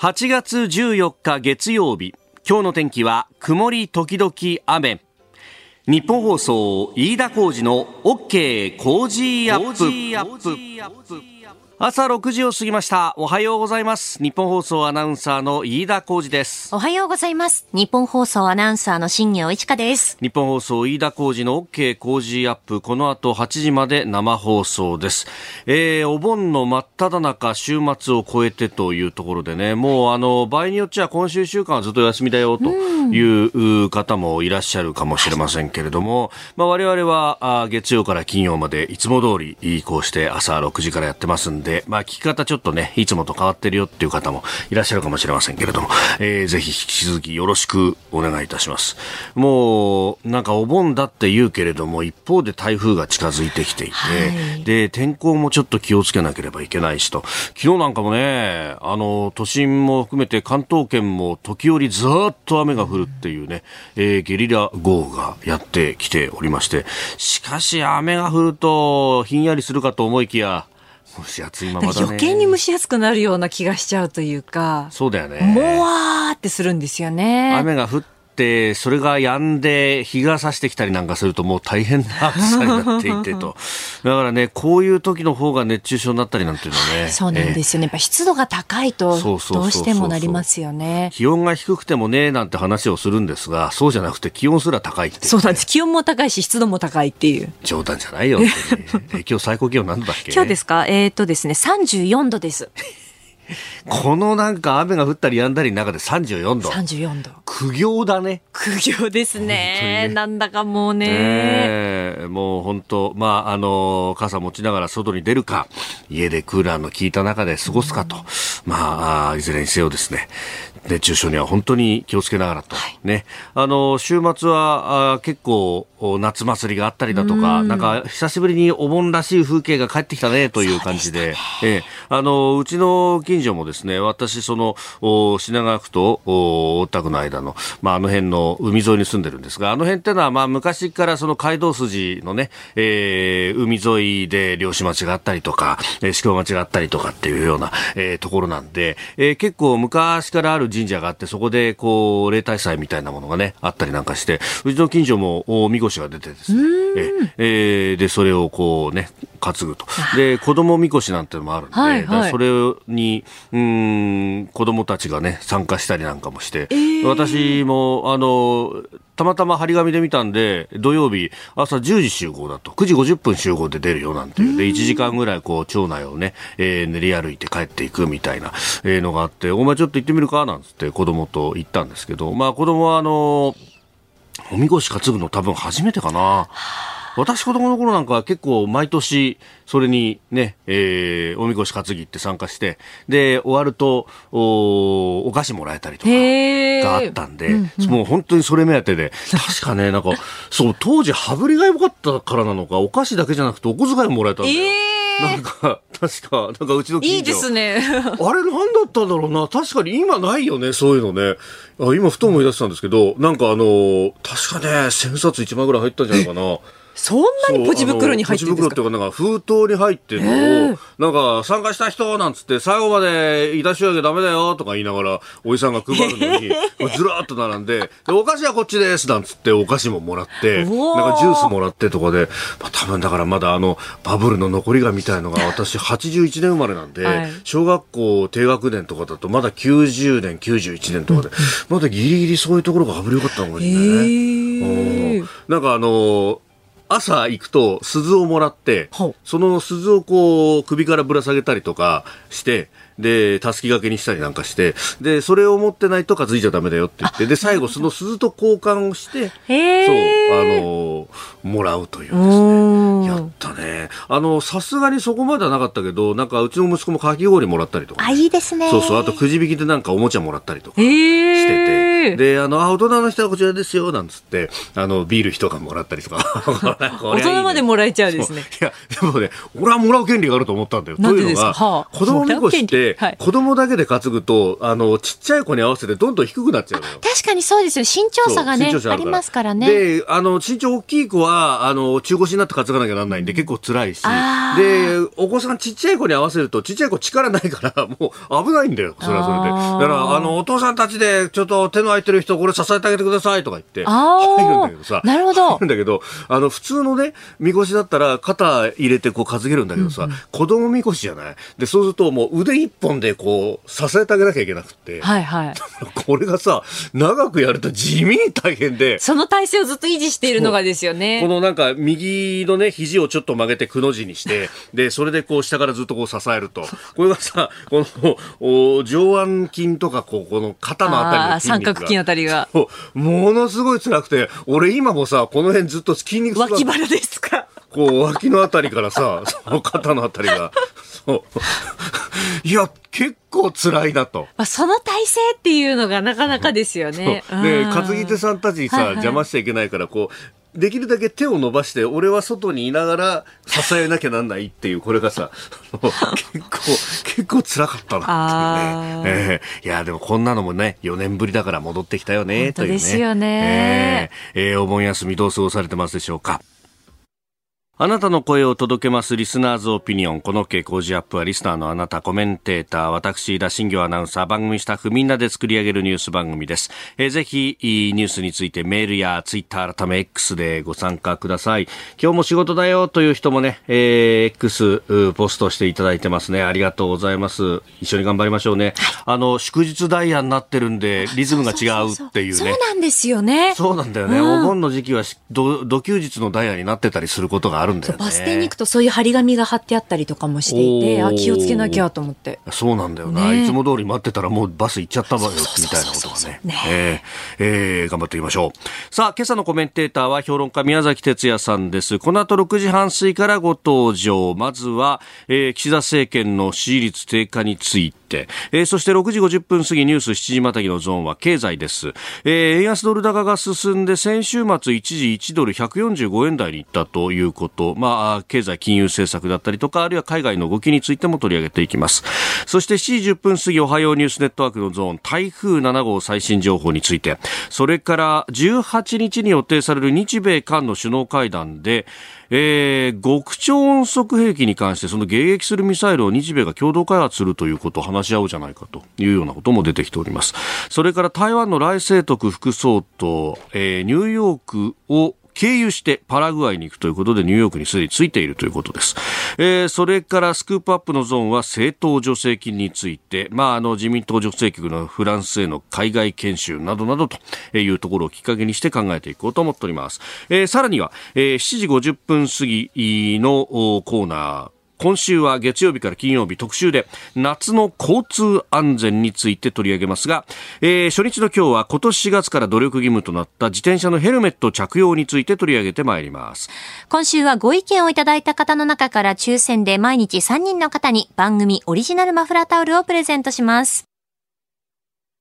8月14日月曜日今日の天気は曇り時々雨。日本放送飯田浩二の OK 工事アップ。朝6時を過ぎました。おはようございます。日本放送アナウンサーの飯田浩二です。おはようございます。日本放送アナウンサーの新業一華です。日本放送飯田浩二の OK 工事アップ。この後8時まで生放送です、えー、お盆の真っ只中週末を超えてというところでね。もうあの場合によっちゃ今週週間はずっと休みだよという方もいらっしゃるかもしれませんけれども、まあ、我々は月曜から金曜までいつも通りこうして朝6時からやってますんでで、まあ、聞き方ちょっとね、いつもと変わってるよっていう方もいらっしゃるかもしれませんけれども、えー、ぜひ引き続きよろしくお願いいたします。もう、なんかお盆だって言うけれども、一方で台風が近づいてきていて、はい、で、天候もちょっと気をつけなければいけないしと、昨日なんかもね、あの、都心も含めて関東圏も時折ずっと雨が降るっていうね、えー、ゲリラ豪雨がやってきておりまして、しかし雨が降るとひんやりするかと思いきや、蒸し暑いままだね。余計に蒸し暑くなるような気がしちゃうというか。そうだよね。もわーってするんですよね。雨が降っ、それが止んで日が差してきたりなんかするともう大変な暑さになっていてと。だからね、こういう時の方が熱中症になったりなんていうのはね。そうなんですよね。やっぱ湿度が高いとどうしてもなりますよね。気温が低くてもね、なんて話をするんですが、そうじゃなくて気温すら高いって、そうなんです。気温も高いし湿度も高いっていう。冗談じゃないよって、ね。今日最高気温何度だっけ？今日ですか？えっ、ー、とですね、34度です。このなんか雨が降ったり止んだりの中で34度。34度。苦行だね。苦行ですね。ねなんだかもうね。ねもう本当、まあ、あの、傘持ちながら外に出るか、家でクーラーの効いた中で過ごすかと。まあ、いずれにせよですね。熱中症には本当に気をつけながらと。はい、ね。あの、週末はあ結構夏祭りがあったりだとか、なんか久しぶりにお盆らしい風景が帰ってきたねという感じで、でね、えあの、うちの近所もですね、私、その、品川区と大田区の間の、まあ、あの辺の海沿いに住んでるんですが、あの辺ってのは、まあ、昔からその街道筋のね、えー、海沿いで漁師町があったりとか、えー、宿場町があったりとかっていうような、えー、ところなんで、えー、結構昔からある神社があって、そこで、こう、例大祭みたいなものがね、あったりなんかして、うちの近所も、みこしが出てですね、ええ。ー、で、それをこうね、担ぐと。で、子供みこしなんてのもあるんで、はいはい、それに、うん、子供たちがね、参加したりなんかもして、えー、私も、あの、たまたま張り紙で見たんで、土曜日朝10時集合だと、9時50分集合で出るよなんていう、で、1時間ぐらいこう、町内をね、えー、練り歩いて帰っていくみたいな、えー、のがあって、お前ちょっと行ってみるか？なんつって子供と行ったんですけど、まあ子供はあのおみこし担ぐの多分初めてかな。私子供の頃なんかは結構毎年それにね、えー、おみこし担ぎって参加して、で、終わると、おお菓子もらえたりとかがあったんで、うんうん、もう本当にそれ目当てで、確かね、なんか、そう、当時羽振りが良かったからなのか、お菓子だけじゃなくてお小遣いもらえたんだよ。えー、なんか、確か、なんかうちの近所。いいですね。あれ何だったんだろうな。確かに今ないよね、そういうのね。あ今ふと思い出したんですけど、なんかあの確かね、千冊1枚ぐらい入ったんじゃないかな。そんなにポチ袋に入ってるんですか？ポチ袋っていうか、なんか封筒に入ってるの？を、なんか参加した人なんつって、最後までいたし上げダメだよとか言いながら、おじさんが配るのに、ずらーっと並んでで、お菓子はこっちですなんつってお菓子ももらって、なんかジュースもらってとかで、まあ多分だからまだあの、バブルの残りがみたいのが、私81年生まれなんで、はい、小学校低学年とかだとまだ90年、91年とかで、まだギリギリそういうところが羽振りよかったのかもしれないね。なんかあの朝行くと鈴をもらって、その鈴をこう首からぶら下げたりとかして、で、たすき掛けにしたりなんかして、で、それを持ってないと担いじゃダメだよって言って、で、最後その鈴と交換をして、そう、あの、もらうというですね。やったね。あの、さすがにそこまではなかったけど、なんかうちの息子もかき氷もらったりとか、ね、あ、いいですね。そうそう、あとくじ引きでなんかおもちゃもらったりとかしてて、で、あの、あ、大人の人はこちらですよ、なんつって、あの、ビール一缶もらったりとか。大人までもらえちゃうんですね。いや、でもね、俺はもらう権利があると思ったんだよ。というのが、はあ、子供みこしって、はい、子供だけで担ぐと、あの、ちっちゃい子に合わせてどんどん低くなっちゃうのよ。確かにそうですよ。身長差がね、ありますからね。で、ああの、身長大きい子は、あの、中腰になって担がなきゃならないんで結構辛いし、で、お子さんちっちゃい子に合わせると、ちっちゃい子力ないから、もう危ないんだよ、それはそれで。だから、あの、お父さんたちで、ちょっと手の空いてる人、これ支えてあげてくださいとか言って、入る んだけどさ。なるほど。んだけど、あの、普通のね、みこしだったら、肩入れてこう担げるんだけどさ、うんうん、子供みこしじゃない？で、そうするともう腕一本でこう、支えてあげなきゃいけなくて。はいはい。これがさ、長くやると地味に大変で。その体勢をずっと維持しているのがですよね。このなんか、右のね、肘をちょっと曲げてくの字にして、で、それでこう下からずっとこう支えると。これがさ、この、お上腕筋とか、こう、この肩のあたりの筋肉が。三角筋あたりが。ものすごい辛くて、俺今もさ、この辺ずっと筋肉脇腹ですか？こう、脇のあたりからさ、その肩のあたりが、そう。いや、結構辛いなと。まあ、その体勢っていうのがなかなかですよね。で、担ぎ手さんたちにさ、はいはい、邪魔しちゃいけないから、こう、できるだけ手を伸ばして、俺は外にいながら支えなきゃなんないっていう、これがさ、結構、結構辛かったなっていうね。えー、いや、でもこんなのもね、4年ぶりだから戻ってきたよね、というね。ですよね。えー、えー、お盆休みどう過ごされてますでしょうか？あなたの声を届けますリスナーズオピニオン。この傾向時アップはリスナーのあなた、コメンテーター、私、田新行アナウンサー、番組スタッフみんなで作り上げるニュース番組です。えー、ぜひ、ニュースについてメールやツイッター改め X でご参加ください。今日も仕事だよという人もね、えー、X ポストしていただいてますね。ありがとうございます。一緒に頑張りましょうね。あの、祝日ダイヤになってるんで、リズムが違うっていうね。そうなんですよね。そうなんだよね。うん、お盆の時期はど、土休日のダイヤになってたりすることがあるんだよね。バス停に行くとそういう張り紙が貼ってあったりとかもしていて、あ、気をつけなきゃと思って。そうなんだよな。ね、いつも通り待ってたらもうバス行っちゃったわよ、みたいなことがね。ねえー、えー、頑張っていきましょう。さあ、今朝のコメンテーターは評論家宮崎哲也さんです。この後6時半過ぎからご登場。まずは、えー、岸田政権の支持率低下について、えー、そして6時50分過ぎニュース7時またぎのゾーンは経済です。えー、円安ドル高が進んで先週末一時1ドル145円台に行ったということ。まあ、経済金融政策だったりとか、あるいは海外の動きについても取り上げていきます。そして7時10分過ぎ、おはようニュースネットワークのゾーン、台風7号最新情報について、それから18日に予定される日米韓の首脳会談で、えー、極超音速兵器に関してその迎撃するミサイルを日米が共同開発するということを話し合うじゃないかというようなことも出てきております。それから台湾の来世徳副総統、えー、ニューヨークを経由してパラグアイに行くということでニューヨークにすでについているということです。えー、それからスクープアップのゾーンは政党助成金について、まあ、あの自民党助成局のフランスへの海外研修などなどというところをきっかけにして考えていこうと思っております。えー、さらには、えー、7時50分過ぎのコーナー、今週は月曜日から金曜日特集で夏の交通安全について取り上げますが、えー、初日の今日は今年4月から努力義務となった自転車のヘルメット着用について取り上げてまいります。今週はご意見をいただいた方の中から抽選で毎日3人の方に番組オリジナルマフラータオルをプレゼントします。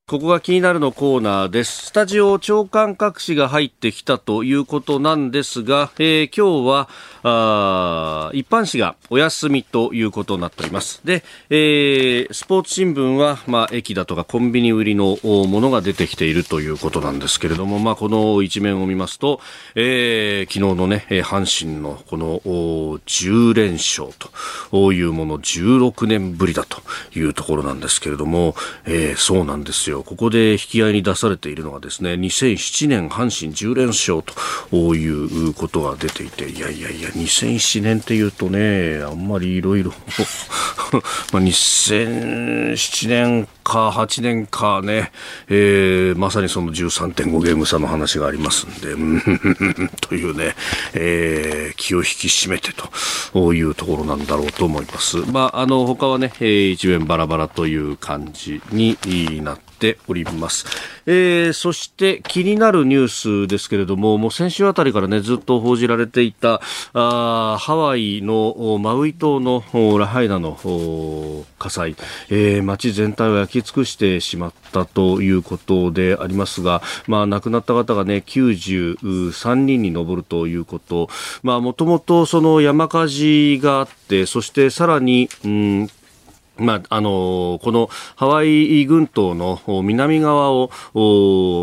ここが気になるのコーナーです。スタジオ長官隠しが入ってきたということなんですが、えー、今日は一般紙がお休みということになっております。で、えー、スポーツ新聞は、まあ、駅だとかコンビニ売りのものが出てきているということなんですけれども、まあ、この一面を見ますと、えー、昨日のね、阪神のこの10連勝というもの16年ぶりだというところなんですけれども、えー、そうなんですよ。ここで引き合いに出されているのがですね、2007年阪神10連勝ということが出ていて、いやいやいや、2007年っていうとね、あんまりいろいろ、2007年か8年かね、えー、まさにその13.5ゲーム差の話がありますんで、というね、えー、気を引き締めてというところなんだろうと思います。まあ、あの、他はね、えー、一面バラバラという感じになってております。えー、そして気になるニュースですけれども、もう先週あたりからね、ずっと報じられていた、あハワイのマウイ島のラハイナの火災、えー、街全体を焼き尽くしてしまったということでありますが、まあ、亡くなった方がね、93人に上るということ、まあ、もともとその山火事があって、そしてさらに、うんまあ、あのこのハワイ群島の南側を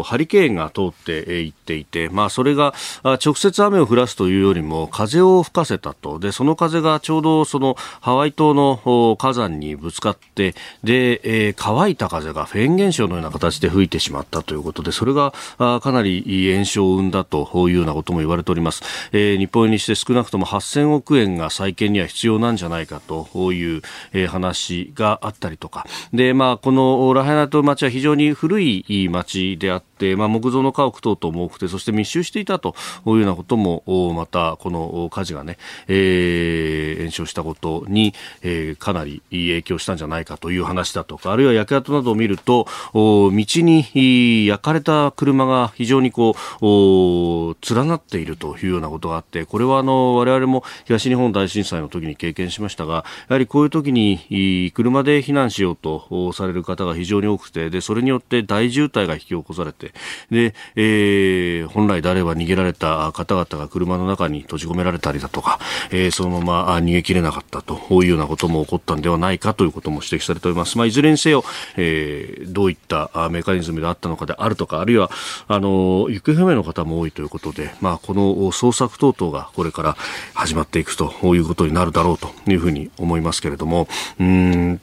ハリケーンが通っていっていて、まあ、それが直接雨を降らすというよりも風を吹かせたと。でその風がちょうどそのハワイ島の火山にぶつかってで、えー、乾いた風がフェーン現象のような形で吹いてしまったということでそれがかなり炎症を生んだというようなことも言われております、えー、日本にして少なくとも8000億円が再建には必要なんじゃないかという、え、話があったりとか、で、まあ、このラハイナという町は非常に古い町であって、まあ、木造の家屋等々も多くて、そして密集していたというようなことも、また、この火事がね、えー、炎症したことに、えー、かなり影響したんじゃないかという話だとか、あるいは焼け跡などを見ると、道に焼かれた車が非常にこう、連なっているというようなことがあって、これはあの、我々も東日本大震災の時に経験しましたが、やはりこういう時に車で避難しようとされる方が非常に多くてでそれによって大渋滞が引き起こされてで、えー、本来であれば逃げられた方々が車の中に閉じ込められたりだとか、えー、そのまま逃げ切れなかったというようなことも起こったんではないかということも指摘されております。まあ、いずれにせよ、えー、どういったメカニズムであったのかであるとかあるいはあの行方不明の方も多いということで、まあ、この捜索等々がこれから始まっていくということになるだろうというふうに思いますけれどもうん and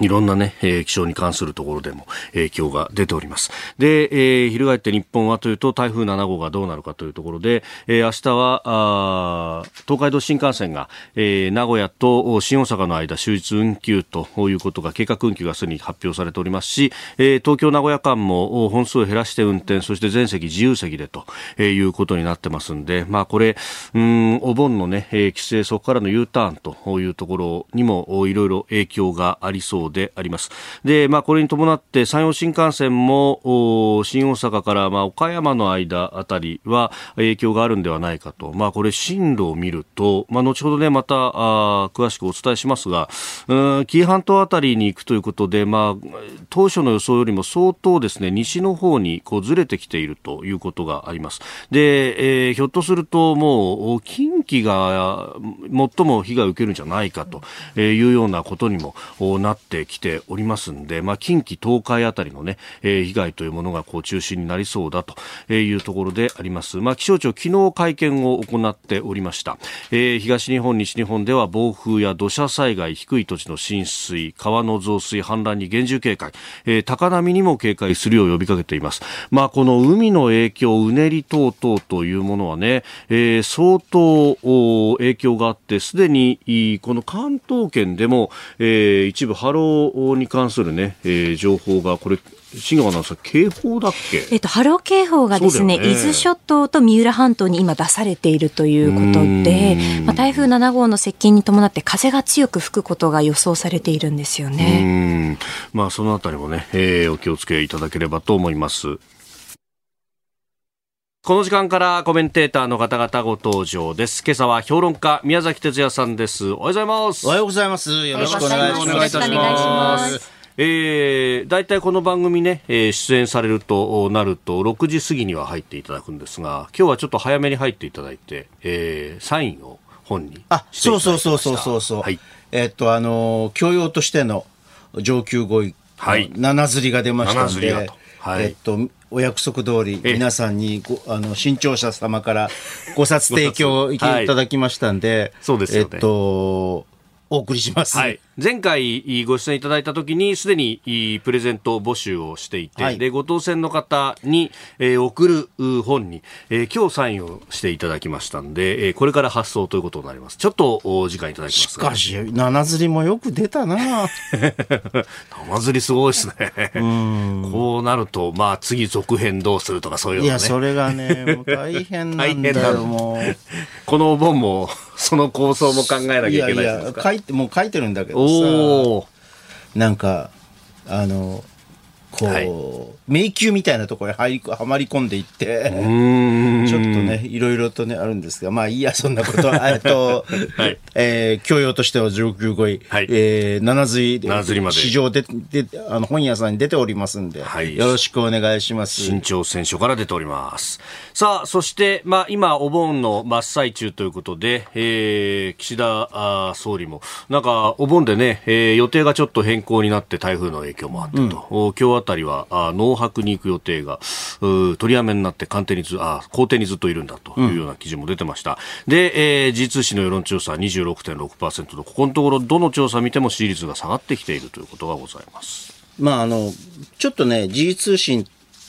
いろんなね、えー、気象に関するところでも影響が出ております。で、えー、翻って日本はというと台風7号がどうなるかというところで、えー、明日はあ東海道新幹線が、えー、名古屋と新大阪の間終日運休ということが計画運休がすでに発表されておりますし、えー、東京名古屋間も本数を減らして運転、そして全席自由席でと、えー、いうことになってますんで、まあこれ、うん、お盆のね、えー、帰省そこからの U ターンというところにもいろいろ影響がありそうそうであります。で、まあ、これに伴って山陽新幹線も新大阪からまあ岡山の間あたりは影響があるんではないかと。まあ、これ進路を見ると、まあ、後ほどね、またあ詳しくお伝えしますが、うん、紀伊半島あたりに行くということで、まあ、当初の予想よりも相当ですね、西の方にこうずれてきているということがあります。で、えー、ひょっとするともう近畿が最も被害を受けるんじゃないかというようなことにもなっててきておりますんで、まあ、近畿、東海あたりのね、えー、被害というものがこう中心になりそうだというところであります。まあ、気象庁、昨日会見を行っておりました。えー、東日本、西日本では暴風や土砂災害、低い土地の浸水、川の増水、氾濫に厳重警戒、えー、高波にも警戒するよう呼びかけています。まあ、この海の影響、うねり等々というものはね、えー、相当影響があって、すでにこの関東圏でも、えー、一部波浪に関するね、えー、情報がこれ新川アナウンサー、警報だっけ？えっと、波浪警報がですね、ね伊豆諸島と三浦半島に今出されているということで、まあ、台風7号の接近に伴って風が強く吹くことが予想されているんですよね。まあ、そのあたりもね、えー、お気をつけいただければと思います。この時間からコメンテーターの方々ご登場です。今朝は評論家宮崎哲也さんです。おはようございます。おはようございます。よろしくお願いします。お願いします。えー、大体この番組ね、えー、出演されるとなると6時過ぎには入っていただくんですが今日はちょっと早めに入っていただいて、えー、サインを本にあそうそうそうそうそうそう、はい、えー、っとあの教養としての上級語彙、はい、七釣りが出ましたんで、はい、えー、っとお約束通り、皆さんにご、あの、新潮社様からご冊提供 いただきましたんで、そうですよね。えっと、お送りします。はい。前回ご出演いただいた時にすでにプレゼント募集をしていて、はい、で、ご当選の方に、えー、送る本に、えー、今日サインをしていただきましたんで、えー、これから発送ということになります。ちょっとお時間いただきますしかし、七釣りもよく出たな 七釣りすごいですね。こうなると、まあ次続編どうするとかそういうのね。いや、それがね、大変なんだよ、もう。このお盆も、その構想も考えなきゃいけないですか？いやいや書いて、もう書いてるんだけどさ、なんか、あの、こう、はい、迷宮みたいなところに入りはまり込んでいってちょっとねいろいろとねあるんですがまあいいやそんなことは えっと、はい。えー、教養としては上級5位、はい。えー、七釣り七釣りまで。市場でであの本屋さんに出ておりますんで、はい、よろしくお願いします。新潮選書から出ております。さあそして、まあ、今お盆の真っ最中ということで、えー、岸田あ総理もなんかお盆でね、えー、予定がちょっと変更になって台風の影響もあったと、うん、今日あたりはあ農泊に行く予定が取りやめになって官邸にずあ公邸にずっといるんだというような記事も出てました、うん、で、えー、時通紙の世論調査26.6%とここのところどの調査見ても支持率が下がってきているということがございます。まあ、あのちょっとね、時事通信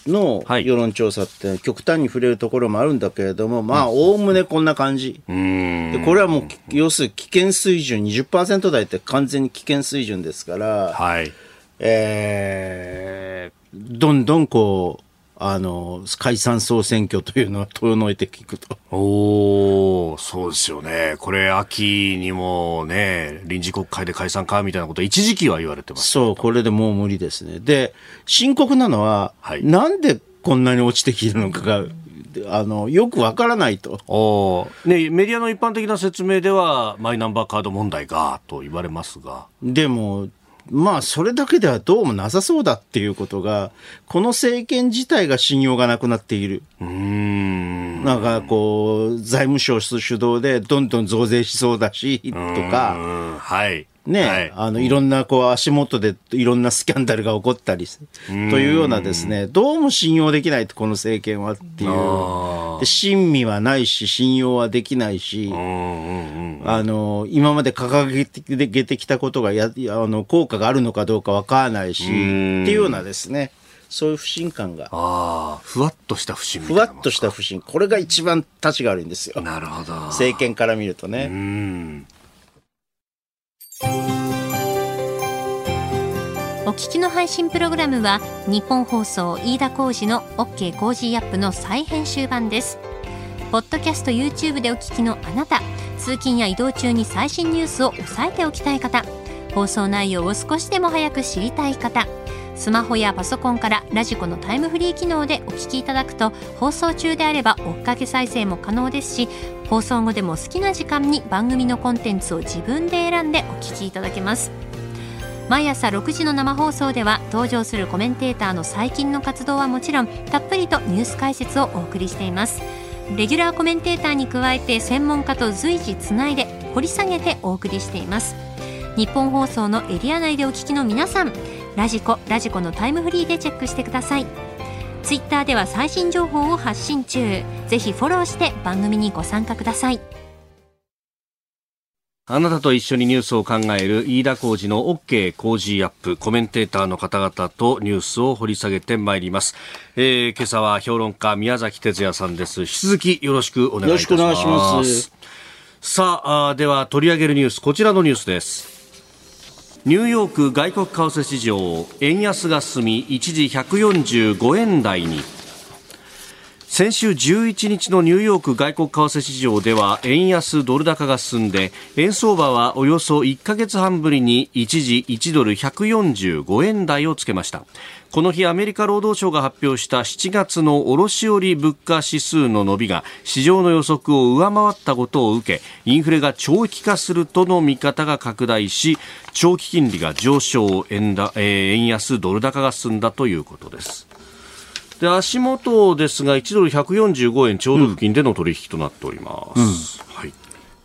の世論調査って極端に触れるところもあるんだけれども、まあ、おおむねこんな感じ。でこれはもう、要するに危険水準、20%台って完全に危険水準ですから、はい。えー、どんどんこう、あの、解散総選挙というのは遠のいて聞くと。おそうですよね。これ、秋にもね、臨時国会で解散かみたいなこと、一時期は言われてます。そう、これでもう無理ですね。で、深刻なのは、はい、なんでこんなに落ちてきてるのかが、あのよくわからないとお、ね、メディアの一般的な説明ではマイナンバーカード問題がと言われますがでもまあ、それだけではどうもなさそうだっていうことが、この政権自体が信用がなくなっている。うんなんかこう、財務省主導でどんどん増税しそうだし、とか、はい。ね、はい、あの、いろんな、こう、足元でいろんなスキャンダルが起こったり、というようなですね、どうも信用できないと、この政権はっていう。で、親身はないし、信用はできないし、あの、今まで掲げてきたことがや、あの、効果があるのかどうかわからないし、っていうようなですね、そういう不信感が。ああ、ふわっとした不信ふわっとした不信。これが一番立ちが悪いんですよ。なるほど。政権から見るとね。うん。お聞きの配信プログラムはニッポン放送飯田浩司の OK Cozy up の再編集版です。ポッドキャスト YouTube でお聞きのあなた通勤や移動中に最新ニュースを押さえておきたい方放送内容を少しでも早く知りたい方スマホやパソコンから radiko のタイムフリー機能でお聞きいただくと放送中であれば追っかけ再生も可能ですし放送後でも好きな時間に番組のコンテンツを自分で選んでお聞きいただけます。毎朝6時の生放送では登場するコメンテーターの最近の活動はもちろんたっぷりとニュース解説をお送りしています。レギュラーコメンテーターに加えて専門家と随時つないで掘り下げてお送りしています。日本放送のエリア内でお聞きの皆さんラジコラジコのタイムフリーでチェックしてください。ツイッターでは最新情報を発信中。ぜひフォローして番組にご参加ください。あなたと一緒にニュースを考える飯田浩二の OK 工事アップコメンテーターの方々とニュースを掘り下げてまいります、えー、今朝は評論家宮崎哲也さんです。引き続きよろしくお願いします。さあでは取り上げるニュースこちらのニュースですニューヨーク外国為替市場円安が進み一時145円台に。先週11日のニューヨーク外国為替市場では円安ドル高が進んで円相場はおよそ1ヶ月半ぶりに一時1ドル145円台をつけました。この日アメリカ労働省が発表した7月の卸売物価指数の伸びが市場の予測を上回ったことを受けインフレが長期化するとの見方が拡大し長期金利が上昇円だ、えー、円安ドル高が進んだということです。で足元ですが1ドル145円ちょうど付近での取引となっております、うん。うん、はい。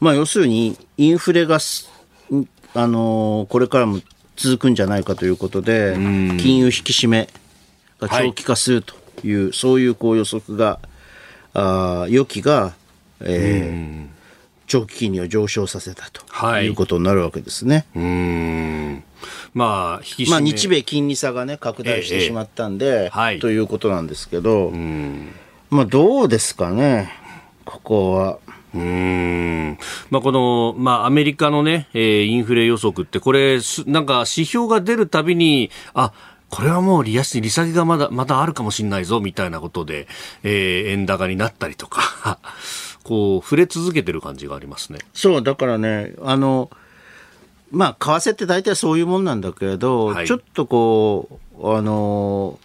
まあ、要するにインフレが、あのー、これからも続くんじゃないかということで金融引き締めが長期化するという、はい、そういうこう予測があ予期が、えー、長期金利を上昇させたということになるわけですね。はいまあ、引きまあ、日米金利差がね、拡大してしまったんで、ええはい、ということなんですけど、まあ、どうですかね、ここは。うん。まあ、この、まあ、アメリカのね、えー、インフレ予測って、これ、なんか指標が出るたびに、あ、これはもう利安、利下げがまだ、まだあるかもしれないぞ、みたいなことで、えー、円高になったりとか、こう、触れ続けてる感じがありますね。そう、だからね、あの、まあ、為替って大体そういうもんなんだけれど、はい、ちょっとこう、あの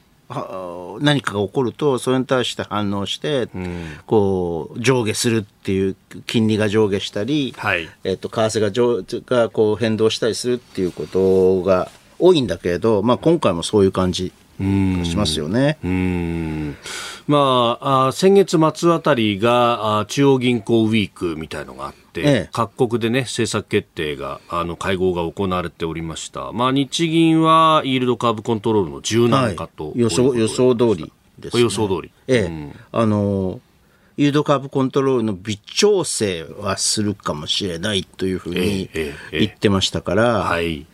何かが起こるとそれに対して反応して、うん、こう上下するっていう金利が上下したり、はい、えっと、為替が上がこう変動したりするっていうことが多いんだけれど、まあ、今回もそういう感じしますよね。うん。まあ、あ先月末あたりがあ中央銀行ウィークみたいのがあって、ええ、各国でね政策決定があの会合が行われておりました。まあ日銀はイールドカーブコントロールの柔軟化と、はい、予想予想通りです、ね、予想通り。ええ、うん、あのイールドカーブコントロールの微調整はするかもしれないというふうに言ってましたから、はい、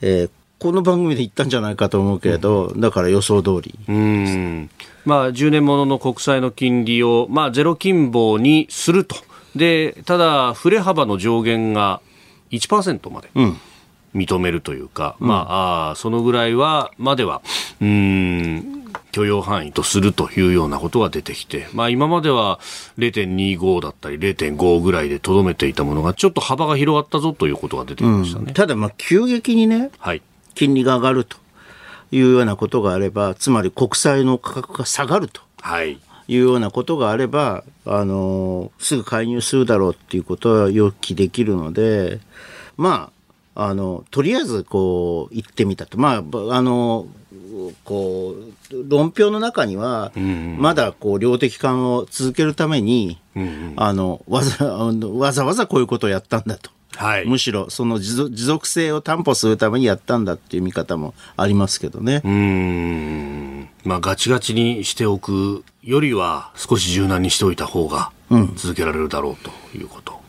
えー、この番組で言ったんじゃないかと思うけれど、だから予想通り。うんまあ、10年ものの国債の金利を、まあ、ゼロ金棒にすると。で、ただ、振れ幅の上限が1%まで。認めるというか、うん、まあ、あそのぐらいは、までは、うん、許容範囲とするというようなことが出てきて、まあ今までは0.25だったり0.5ぐらいでとどめていたものがちょっと幅が広がったぞということが出てきましたね。うん、ただまあ急激にね、はい、金利が上がるというようなことがあれば、つまり国債の価格が下がると。はいいうようなことがあれば、あの、すぐ介入するだろうっていうことは予期できるので、まあ、あの、とりあえずこう、行ってみたと。まあ、あの、こう、論評の中には、まだこう、量的緩を続けるために、あの、わざ、わざわざこういうことをやったんだと。はい、むしろその持続性を担保するためにやったんだっていう見方もありますけどね。うん。まあ、ガチガチにしておくよりは少し柔軟にしておいた方が続けられるだろうということ。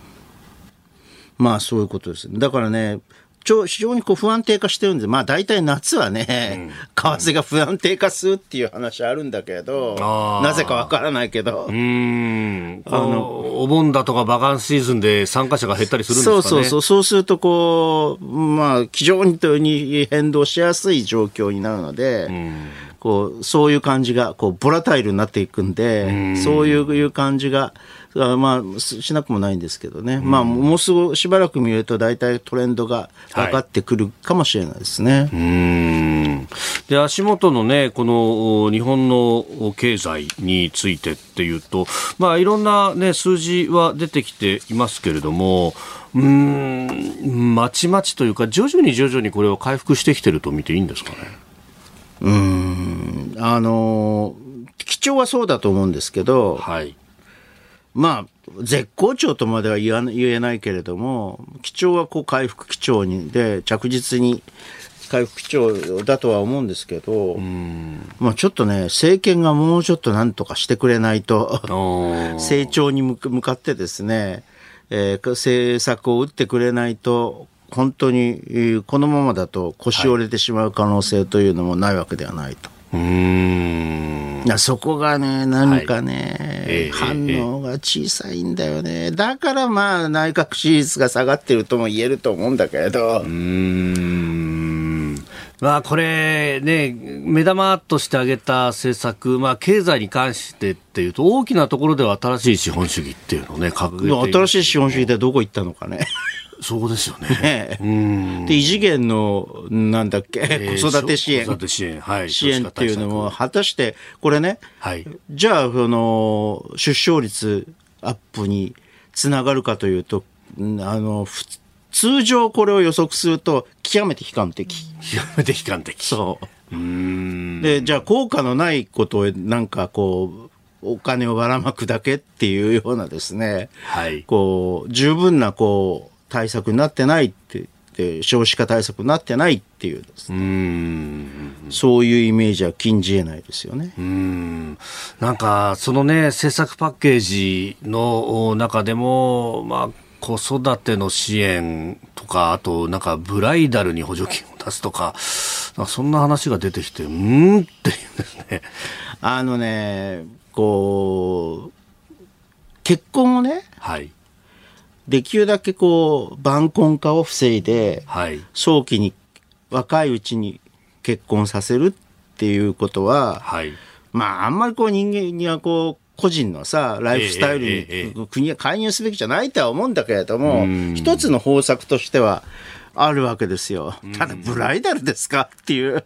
うん、まあそういうことですだからね、非常にこう不安定化してるんで、まあ大体夏はね、為替が不安定化するっていう話あるんだけど、なぜかわからないけど。うん。あの、お盆だとかバカンスシーズンで参加者が減ったりするんですかねそうそうそう。そうするとこう、まあ非常に変動しやすい状況になるので、こう、そういう感じが、こう、ボラタイルになっていくんで、そういう感じが、まあ、しなくもないんですけどね、まあ、もうすぐしばらく見ると、大体トレンドが分かってくるかもしれないですね。はい、うんで足元のね、この日本の経済についてっていうと、まあ、いろんな、ね、数字は出てきていますけれども、うん、まちまちというか、徐々に徐々にこれを回復してきてると見ていいんですかね？うん、あの、基調はそうだと思うんですけど、はい。まあ、絶好調とまでは言言えないけれども、基調はこう回復基調にで、着実に回復基調だとは思うんですけど、まあちょっとね、政権がもうちょっとなんとかしてくれないと、成長に向かってですね、えー、政策を打ってくれないと、本当にこのままだと腰折れてしまう可能性というのもないわけではないと。うんそこがね、何かね、はいえー、反応が小さいんだよね。だからまあ内閣支持率が下がってるとも言えると思うんだけれど。うんまあこれね、目玉として挙げた政策、まあ経済に関してっていうと大きなところでは新しい資本主義っていうのをね、掲げて新しい資本主義ってどこ行ったのかね。そうですよね。ねで異次元のなんだっけ、えー、子育て支援。子育て支援。はい。支援っていうのも、果たして、これね、はい、じゃあ、その、出生率アップにつながるかというと、あの、通常これを予測すると、極めて悲観的。極めて悲観的。そう。うんで、じゃあ効果のないことをなんかこう、お金をばらまくだけっていうようなですね、はい、こう、十分なこう、対策になってないってで少子化対策になってないっていうね。そういうイメージは禁じ得ないですよね。うん。なんかそのね政策パッケージの中でもまあ子育ての支援とかあとなんかブライダルに補助金を出すとかそんな話が出てきてうんっていうですね。あのねこう結婚をね、はい、できるだけこう、晩婚化を防いで、はい、早期に、若いうちに結婚させるっていうことは、はい、まあ、あんまりこう人間にはこう、個人のさ、ライフスタイルに国は介入すべきじゃないとは思うんだけれども、一つの方策としてはあるわけですよ。ただ、ブライダルですか？っていう。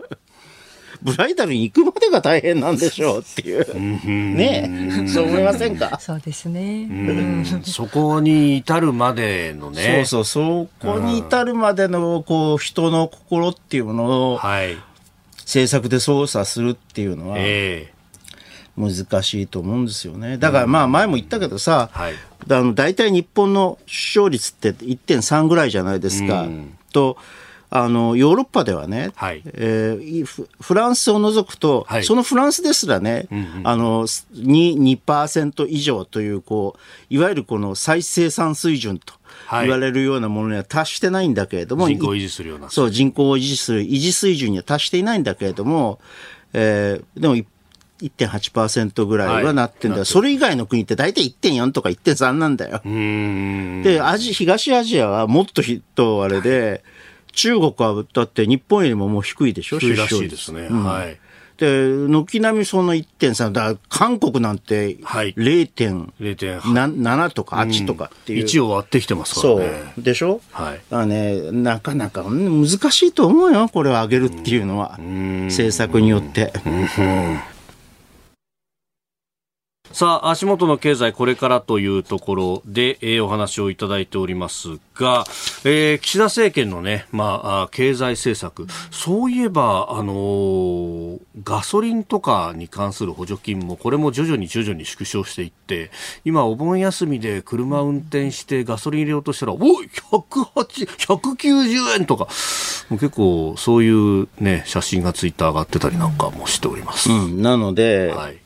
ブライダルに行くまでが大変なんでしょうっていう。ねそう思いませんか？そうですね。そこに至るまでのね。そうそう、そこに至るまでの、こう、人の心っていうものを、はい。政策で操作するっていうのは、えー、難しいと思うんですよね。だからまあ前も言ったけどさ、はい、あの大体日本の出生率って1.3ぐらいじゃないですか。とあのヨーロッパではね、はい、えー、フランスを除くと、はい、そのフランスですらね、うんうん、あの 2%, 2以上というこういわゆるこの再生産水準と言われるようなものには達してないんだけれども、人口を維持するような。そう人口を維持する維持水準には達していないんだけれども、えー、でも1.8%ぐらいはなってんだ、はい、それ以外の国って大体1.4とか1.3なんだよ。でアジ東アジアはもっとひとあれで、中国はだって日本よりももう低いでしょ、低いらしいですね。うん、はい。で、軒並みその1.3、だ韓国なんて0.7とか8とかっていう。1を割ってきてますからね。そう。でしょ？はい。あね、なかなか難しいと思うよ、これを上げるっていうのは。政策によって。うんさあ、足元の経済これからというところで、えー、お話をいただいておりますが、えー、岸田政権のね、まあ、経済政策、そういえば、あのー、ガソリンとかに関する補助金も、これも徐々に徐々に縮小していって、今、お盆休みで車運転してガソリン入れようとしたら、おい !108、190円とか、結構そういうね、写真がツイッター上がってたりなんかもしております。うん、なので、はい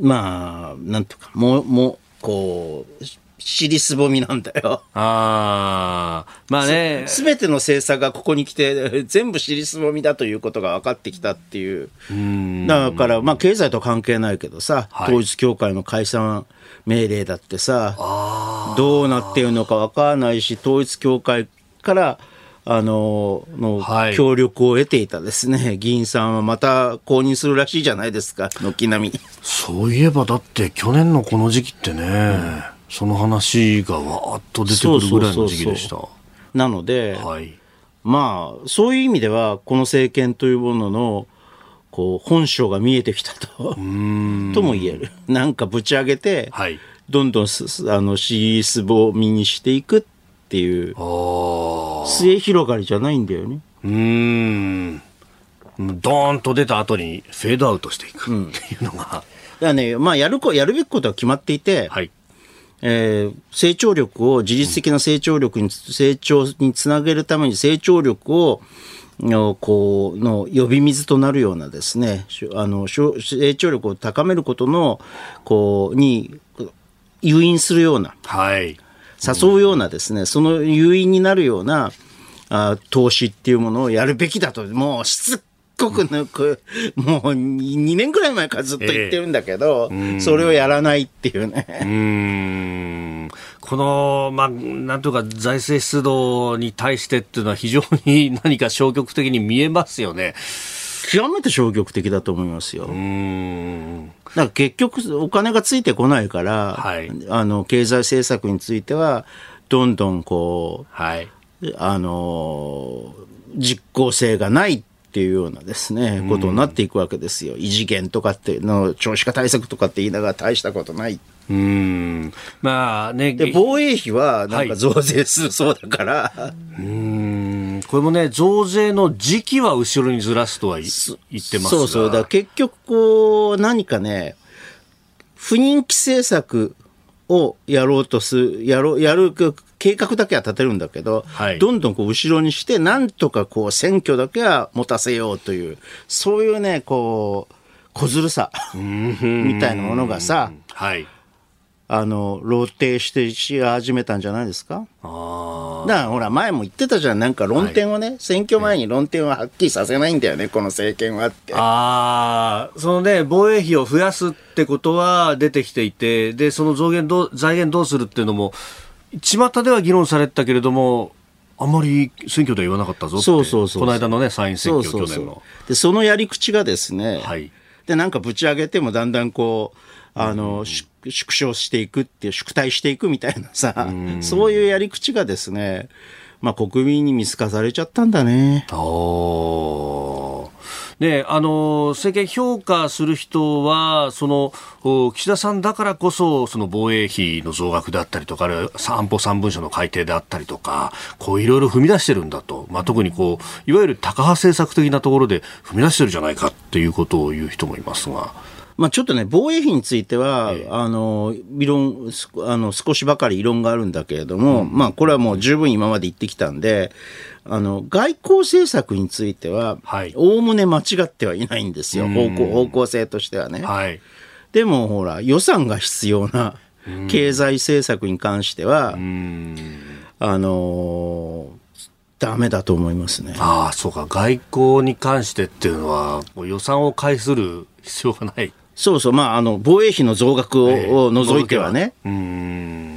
まあ、なんとか、もう、もう、こう、尻すぼみなんだよ。ああ、まあね。すべての政策がここに来て、全部尻すぼみだということが分かってきたっていう。うだから、まあ経済と関係ないけどさ、はい、統一協会の解散命令だってさ、どうなっているのか分からないし、統一協会から、あの、の協力を得ていたですね、はい、議員さんはまた公認するらしいじゃないですか、軒並み。そういえば、だって去年のこの時期ってね、うん、その話がわーっと出てくるぐらいの時期でした。そうそうそうなので、はい、まあ、そういう意味では、この政権というものの、こう、本性が見えてきたと、とも言える。なんかぶち上げて、はい、どんどんす、あの、尻すぼみにしていくっっていう末広がりじゃないんだよね。うん。ドーンと出た後にフェードアウトしていくっていうのが。うん、だね、まあ、やるこ、やるべきことは決まっていて、はい、えー、成長力を、自律的な成長力に、成長につなげるために成長力を、のこうの呼び水となるようなですねあの成長力を高めることのこうに誘引するような、はい、誘うようなですね、その誘引になるようなあ投資っていうものをやるべきだと、もうしつこく抜く、もう2年くらい前からずっと言ってるんだけど、えー、それをやらないっていうね。うこの、まあ、なんとか財政出動に対してっていうのは非常に何か消極的に見えますよね。極めて消極的だと思いますよ。うんだから結局お金がついてこないから、はい、あの経済政策についてはどんどんこう、はい、あの実効性がないっていうようなですね、ことになっていくわけですよ。異次元とかっての少子化対策とかって言いながら大したことない。うん。まあね。で、防衛費はなんか増税するそうだから。はい、うん。これもね、増税の時期は後ろにずらすとは言ってますそうそう。だ結局こう、何かね、不人気政策をやろうとする、やろう、やる計画だけは立てるんだけど、はい、どんどんこう後ろにして、なんとかこう選挙だけは持たせようという、そういうね、こう、小ずるさみたいなものがさ、はい、あの、露呈してし始めたんじゃないですか？あだからほら、前も言ってたじゃん。なんか論点をね、はい、選挙前に論点ははっきりさせないんだよね、この政権はって。ああ、そのね、防衛費を増やすってことは出てきていて、で、その増減どう、財源どうするっていうのも、巷では議論されてたけれども、あんまり選挙では言わなかったぞそうそうそうこの間のね、参院選挙、去年の。で、そのやり口がですね、はい、で、なんかぶち上げてもだんだんこう、あの、うん縮小していくっていう、縮退していくみたいなさ、うそういうやり口がですね、まあ国民に見透かされちゃったんだね。ね、あの政権評価する人はその岸田さんだからこそその防衛費の増額であったりとかあるいは安保3文書の改定であったりとかこういろいろ踏み出してるんだと、まあ、特にこういわゆるタカ派政策的なところで踏み出してるじゃないかっていうことを言う人もいますが。まあ、ちょっとね、防衛費については、ええ、あの、異論、あの、少しばかり異論があるんだけれども、うん、まあ、これはもう十分今まで言ってきたんで、あの、外交政策については、おおむね間違ってはいないんですよ。方向、方向性としてはね。はい。でも、ほら、予算が必要な経済政策に関しては、あのダメだと思いますね。ああ、そうか。外交に関してっていうのは、予算を介する必要がない。そうそう。まあ、あの、防衛費の増額を,、除いてはね。うん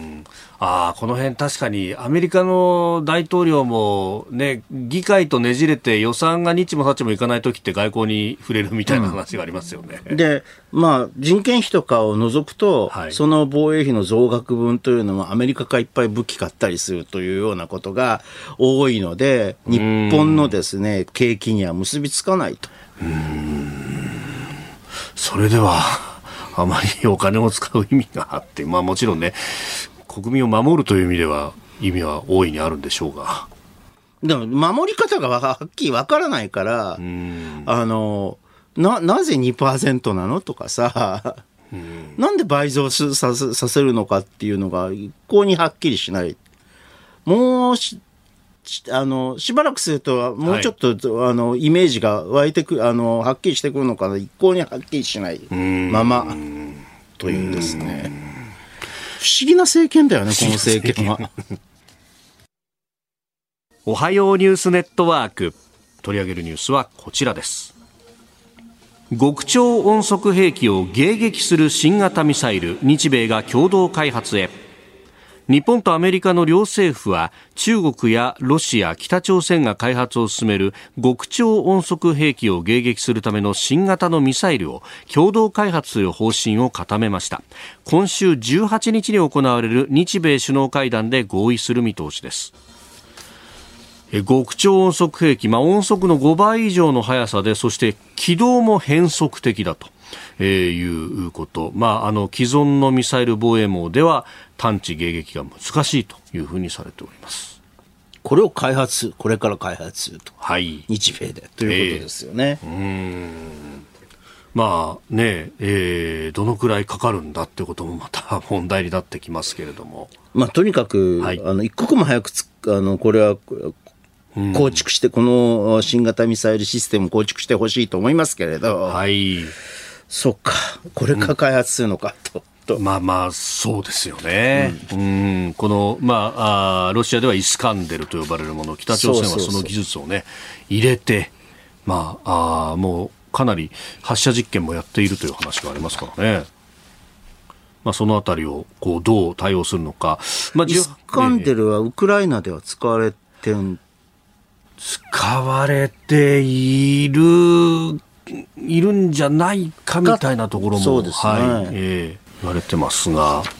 あこの辺確かにアメリカの大統領も、ね、議会とねじれて予算が日もさっちもいかないときって外交に触れるみたいな話がありますよね。うん、で、まあ、人件費とかを除くと、はい、その防衛費の増額分というのもアメリカがいっぱい武器買ったりするというようなことが多いので、日本のですね、景気には結びつかないと。それでは、あまりお金を使う意味があって、まあもちろんね、国民を守るという意味では意味は大いにあるんでしょうが。でも守り方がはっきりわからないから、あの、な、なぜ2%なのとかさ、なんで倍増ささせるのかっていうのが一向にはっきりしない。もうし、あの、しばらくすると、もうちょっと、はい、あの、イメージが湧いてく、あの、はっきりしてくるのかな、一向にはっきりしないまま、というですね。不思議な政権だよね、この政権は。おはようニュースネットワーク。取り上げるニュースはこちらです。極超音速兵器を迎撃する新型ミサイル、日米が共同開発へ。日本とアメリカの両政府は中国やロシア、北朝鮮が開発を進める極超音速兵器を迎撃するための新型のミサイルを共同開発する方針を固めました。今週18日に行われる日米首脳会談で合意する見通しです。極超音速兵器、まあ、音速の5倍以上の速さでそして軌道も変則的だと。えー、いうこと、まあ、あの既存のミサイル防衛網では探知迎撃が難しいというふうにされております。これを開発、これから開発すると、はい、日米でということですよね。えー、うん。まあね、えー、どのくらいかかるんだってこともまた問題になってきますけれども。まあ、とにかく、はい、あの一刻も早くつあのこれは構築して、この新型ミサイルシステムを構築してほしいと思いますけれど、はい、そっか、これから開発するのかと。うん、まあまあ、そうですよね。うん、うん。この、まああ、ロシアではイスカンデルと呼ばれるもの、北朝鮮はその技術をね、入れて、まあ、あもうかなり発射実験もやっているという話がありますからね。まあ、そのあたりをこうどう対応するのか、まあ、イスカンデルはウクライナでは使われてる使われているいるんじゃないかみたいなところも、ね、はいえー、言われてますが。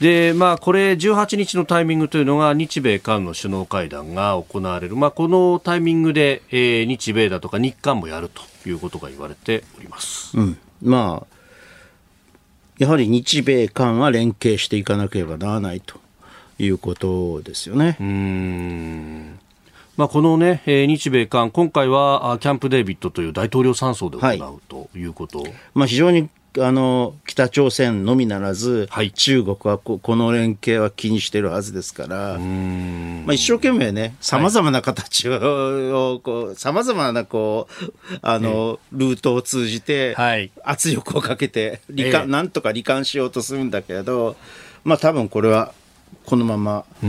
でまあ、これ18日のタイミングというのが日米韓の首脳会談が行われる、まあ、このタイミングで、えー、日米だとか日韓もやるということが言われております、うん、まあ、やはり日米韓は連携していかなければならないということですよね。うんまあ、この、ね、日米韓、今回はキャンプ・デービッドという大統領山荘で行う、ということ、まあ、非常にあの北朝鮮のみならず、はい、中国はここの連携は気にしてるはずですから、まあ、一生懸命ね、さまざまな形を、さまざまなこうあの、ルートを通じて、圧力をかけて、離間、なんとか離間しようとするんだけれど、まあ多分これはこのままいく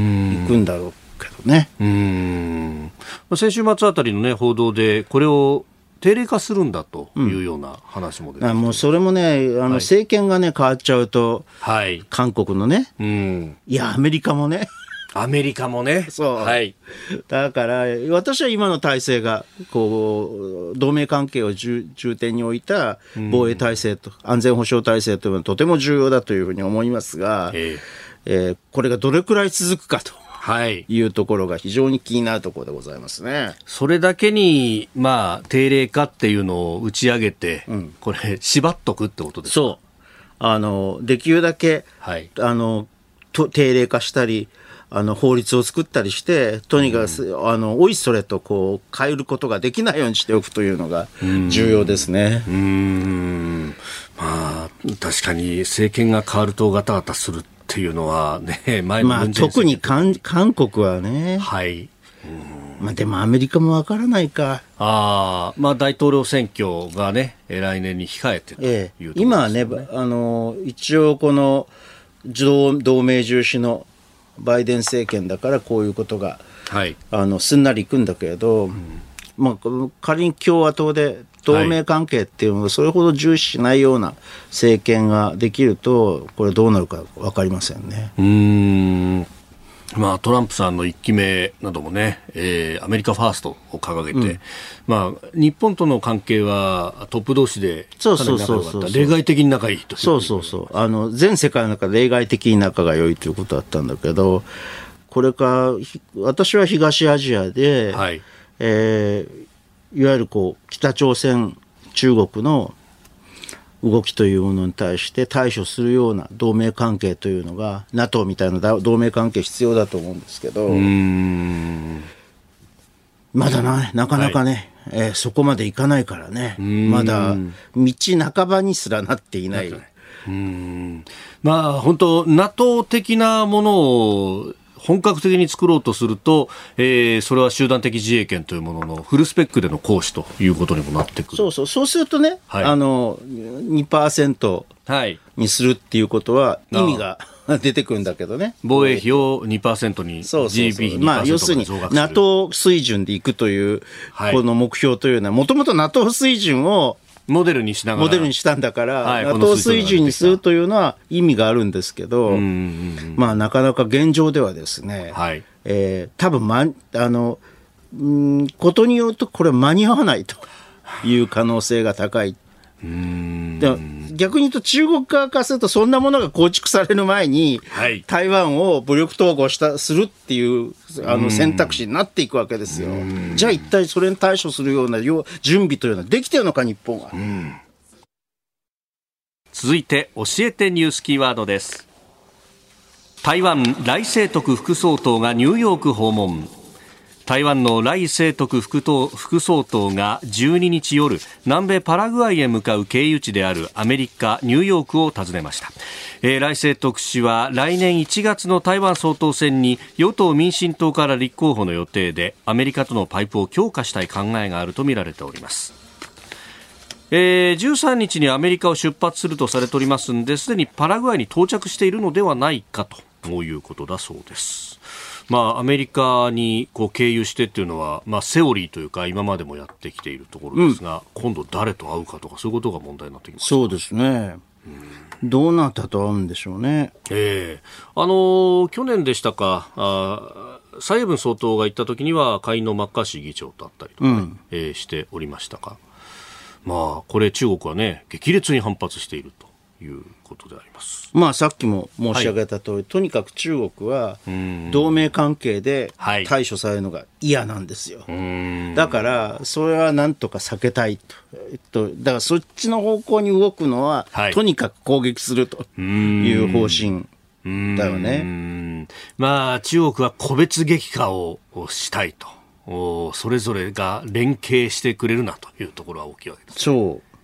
んだろうけどね。うん先週末あたりの、ね、報道で、これを定例化するんだというような話もうん、もうそれもね、あの政権がね、変わっちゃうと、はい、韓国のね、うん、いや、アメリカもね、アメリカもね。そう。はい。だから、私は今の体制が、こう、同盟関係を重点に置いた防衛体制と、うん、安全保障体制というのはとても重要だというふうに思いますが、えー、えー、これがどれくらい続くかと。い。うところが非常に気になるところでございますね。それだけに、まあ、定例化っていうのを打ち上げて、うん、これ、縛っとくってことですか？そう。あの、できるだけ、はい、あの、と定例化したり、あの法律を作ったりしてとにかく、うん、あのおいそれとこう変えることができないようにしておくというのが重要ですね。うん。まあ確かに政権が変わるとガタガタするっていうのはね 前のまあ、特に韓韓国はね。はい。まあ、でもアメリカもわからないか。あまあ、大統領選挙がね、来年に控えてという、ねええ、今はね、あの、一応この同盟重視のバイデン政権だからこういうことが、はい、あのすんなりいくんだけれど、うん、まあ、仮に共和党で同盟関係っていうのがそれほど重視しないような政権ができると、これどうなるか分かりませんね。うん。まあ、トランプさんの1期目などもね、えー、アメリカファーストを掲げて、うん、まあ、日本との関係はトップ同士でかなり仲良かった例外的に仲いいとそうそうそう。あの全世界の中で例外的に仲が良いということだったんだけどこれから私は東アジアで、はいえー、いわゆるこう北朝鮮中国の動きというものに対して対処するような同盟関係というのが NATO みたいな同盟関係必要だと思うんですけどまだななかなかね、はい、えー、そこまでいかないからね。まだ道半ばにすらなっていない。うん。まあ本当 NATO 的なものを本格的に作ろうとすると、えー、それは集団的自衛権というもののフルスペックでの行使ということにもなってくる。そうそう、そうするとね、はい、あの2%にするっていうことは意味が、出てくるんだけどね。防衛費を2%に、GDP まあ、要するに、NATO 水準でいくという、この目標というのは、もともと NATO 水準をモデルにしながら。モデルにしたんだから、はい、NATO 水準にするというのは意味があるんですけど、まあなかなか現状ではですね、はい、えー、多分ま、あの、うんことによるとこれ間に合わないという可能性が高いで逆に言うと中国側からするとそんなものが構築される前に、はい、台湾を武力統合したするっていうあの選択肢になっていくわけですよ。じゃあ一体それに対処するような準備というのはできてるのか日本は。続いて教えてニュースキーワードです。台湾来清徳副総統がニューヨーク訪問。台湾の来清徳副副総統が12日夜南米パラグアイへ向かう経由地であるアメリカニューヨークを訪ねました、えー、来清徳氏は来年1月の台湾総統選に与党民進党から立候補の予定でアメリカとのパイプを強化したい考えがあるとみられております。えー、13日にアメリカを出発するとされておりますんですでにパラグアイに到着しているのではないかということだそうです。まあ、アメリカにこう経由してっていうのは、まあ、セオリーというか今までもやってきているところですが、うん、今度誰と会うかとかそういうことが問題になってきますそうですね、うん、どうなったと会うんでしょうね。ええ。ー、あのー、去年でしたかあ蔡英文総統が行った時には下院のマッカーシー議長と会ったりとかね、うん、えー、しておりましたが、まあ、これ中国はね激烈に反発しているということであります。まあさっきも申し上げた通り、はい、とにかく中国は同盟関係で対処されるのが嫌なんですよ。だからそれはなんとか避けたいと。えっと、だからそっちの方向に動くのは、はい、とにかく攻撃するという方針。だよね。まあ中国は個別激化をしたいと。それぞれが連携してくれるなというところは大きいわけです、ね、そう。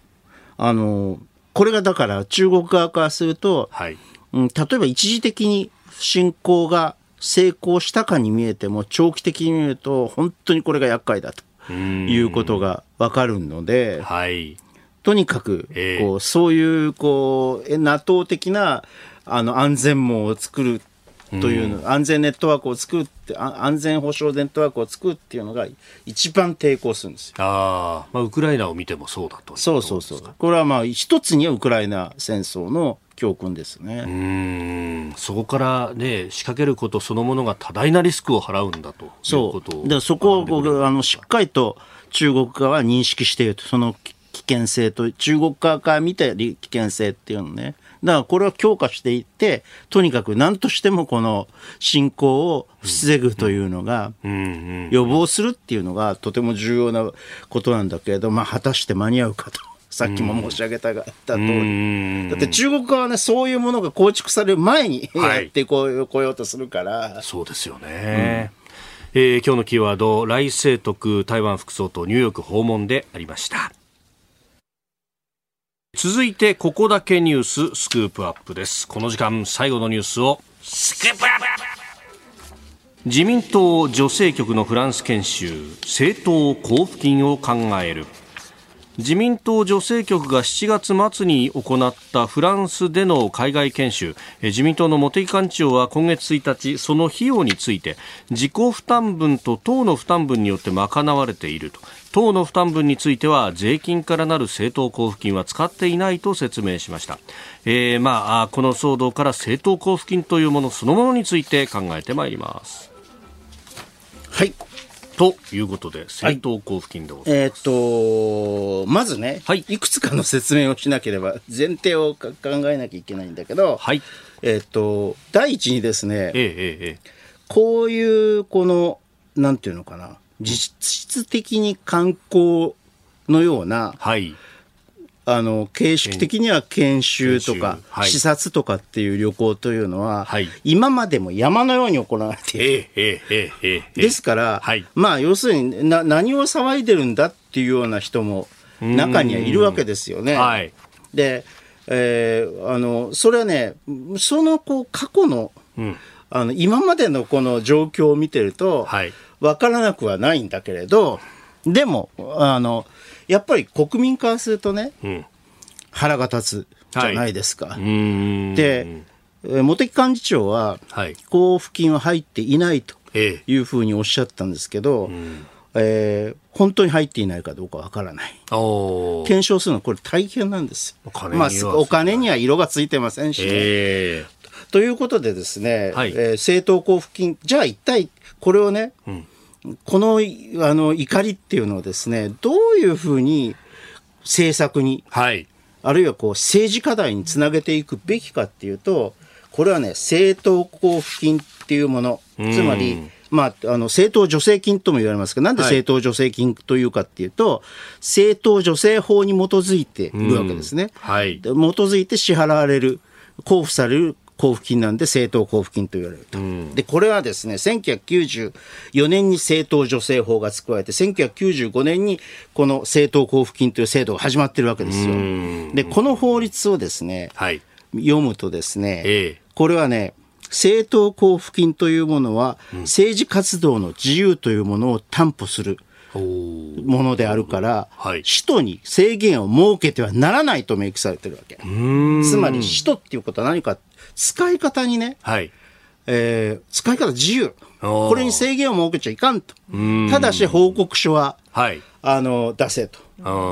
あの、これがだから中国側からすると、はい。うん、例えば一時的に侵攻が成功したかに見えても長期的に見ると本当にこれが厄介だということが分かるので、はい、とにかくこう、えー、そういうこう NATO 的なあの安全網を作るというの、安全ネットワークを作るって安全保障ネットワークを作るっていうのが一番抵抗するんですよ。あ、まあ、ウクライナを見てもそうだとそうそうそうこれはまあ一つにはウクライナ戦争の教訓ですね。うん。そこからね仕掛けることそのものが多大なリスクを払うんだということでそこをあのしっかりと中国側は認識しているとその危危険性と中国側から見た危険性っていうのね。だからこれを強化していって、とにかく何としてもこの侵攻を防ぐというのが、予防するっていうのがとても重要なことなんだけれど、まあ果たして間に合うかと。さっきも申し上げたがった通り。だって中国側はね、そういうものが構築される前にやってこう、こようとするから。そうですよね。うん、えー、今日のキーワード、来清徳台湾副総統ニューヨーク訪問でありました。続いてここだけニューススクープアップです。この時間最後のニュースを。スクープアップ自民党女性局のフランス研修政党交付金を考える。自民党女性局が7月末に行ったフランスでの海外研修。自民党の茂木幹事長は今月1日その費用について自己負担分と党の負担分によって賄われていると。党の負担分については税金からなる政党交付金は使っていないと説明しました、えー、まあ、この騒動から政党交付金というものそのものについて考えてまいります。はい。ということで、政党交付金でございます。はい、えっ、と、まずね、はい、いくつかの説明をしなければ、前提を考えなきゃいけないんだけど、はい、えっ、と、第一にですね、ええええ、こういう、この、なんていうのかな、実質的に観光のような、はい、あの形式的には研修とか、はい、視察とかっていう旅行というのは、はい、今までも山のように行われている。ですから、はい、まあ要するにな何を騒いでるんだっていうような人も中にはいるわけですよね。で、えー、あのそれはねそのこう過去のうん、あの今までのこの状況を見てると、分からなくはないんだけれどでもあのやっぱり国民からするとね、うん、腹が立つじゃないですか。はい、で、茂木幹事長は、交付金は入っていないというふうにおっしゃったんですけど、ええー、本当に入っていないかどうかわからない。検証するのはこれ大変なんですよ。まあ、お金には色がついてませんし、ね、え。ー、ということでですね、はい、えー、政党交付金、じゃあ一体これをね、うんこのあの怒りっていうのをですね、どういうふうに政策に、はい、あるいはこう政治課題につなげていくべきかっていうと、これはね、政党交付金っていうもの、つまり、まあ、あの、政党助成金とも言われますけど、なんで政党助成金というかっていうと、はい、政党助成法に基づいているわけですね。はい。基づいて支払われる、交付される交付金なんで政党交付金と言われると。うん、で、これはですね、1994年に政党助成法が作られて、1995年にこの政党交付金という制度が始まってるわけですよ。で、この法律をですね、はい、読むとですね、ええ、これはね、政党交付金というものは、政治活動の自由というものを担保する。ものであるから、はい、使途に制限を設けてはならないと明記されてるわけ。つまり使途っていうことは何か使い方にね、はい、えー、使い方自由。これに制限を設けちゃいかんと。ただし報告書は、はい、あの、出せと。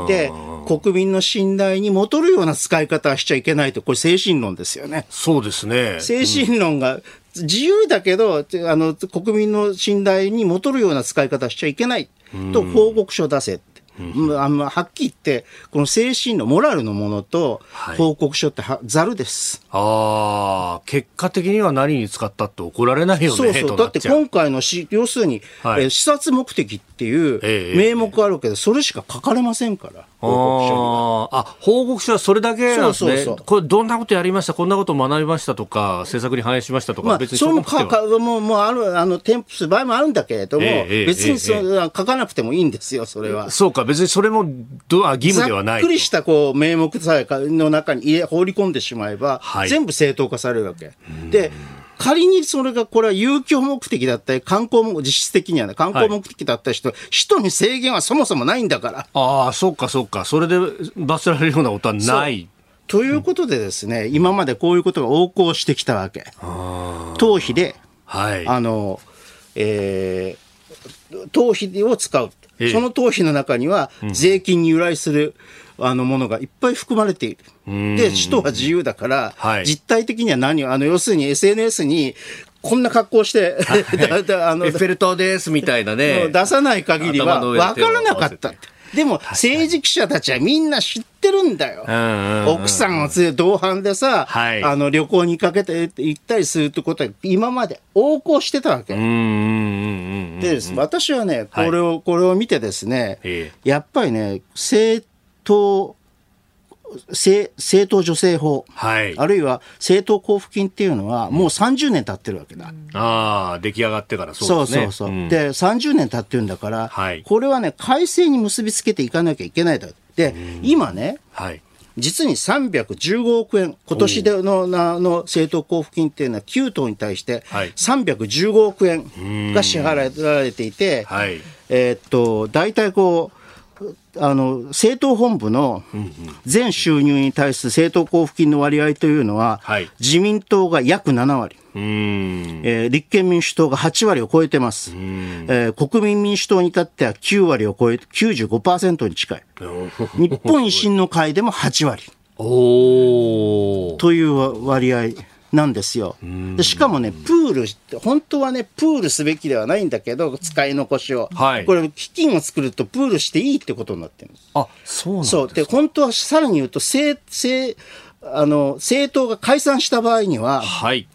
で、国民の信頼に戻るような使い方はしちゃいけないと、これ精神論ですよね。そうですね。精神論が、自由だけど、あの、国民の信頼に戻るような使い方しちゃいけないと報告書出せ。うん、あのはっきり言って、この精神のモラルのものと報告書っては、ざるです。ああ、結果的には何に使ったって怒られないよね。そうそう。だって今回のし、要するに、はい、え視察目的っていう名目あるけど、それしか書かれませんから。報告書あ報告書はそれだけなんですね。そうそうそうこれどんなことやりました、こんなこと学びましたとか、政策に反映しましたとか、まあ、別にそれもかかもうもうあるあの添付する場合もあるんだけれども、えー、別にそ、えー、書かなくてもいいんですよ、それは。そうか、別にそれもど義務ではない。ざっくりしたこう名目さえの中に入れ放り込んでしまえば、はい、全部正当化されるわけ。で仮にそれが、これは遊興目的だったり、観光も、実質的にはね、観光目的だった人、はい、人に制限はそもそもないんだから。ああ、そうか、そうか。それで罰せられるようなことはない。ということでですね、うん、今までこういうことが横行してきたわけ。党費で、はい、あの、えー、党費を使う。その党費の中には、税金に由来する、あのものがいっぱい含まれている。で、首都は自由だから、はい、実態的には何を、あの、要するに SNS に、こんな格好して、はい、あのエッフェル塔ですみたいなね。出さない限りは分からなかった。でも政治記者たちはみんな知ってるんだよ。奥さんを連れ同伴でさ、はい、あの旅行にかけて行ったりするってことは今まで横行してたわけ。で、私はね、これを、はい、これを見てですね、やっぱりね、政党政政党助成法、はい、あるいは政党交付金っていうのは、もう30年経ってるわけだ。ああ、出来上がってからそうですね。そうそうそう。うん、で、30年経ってるんだから、はい、これはね、改正に結びつけていかなきゃいけないだ。で、今ね、はい、実に315億円、今年でのの政党交付金っていうのは9党に対して315億円が支払われていて、はい、えー、っと、大体こう、あの政党本部の全収入に対する政党交付金の割合というのは、はい、自民党が約7割。えー、立憲民主党が8割を超えてます、えー、国民民主党に至っては9割を超えて95%に近い。日本維新の会でも8割。という割合なんですよ。でしかもね、プール、本当はね、プールすべきではないんだけど、使い残しを。はい、これ、基金を作るとプールしていいってことになってるんです。あ、そうなんそう。で、本当はさらに言うと、政、政、あの、政党が解散した場合には、はい。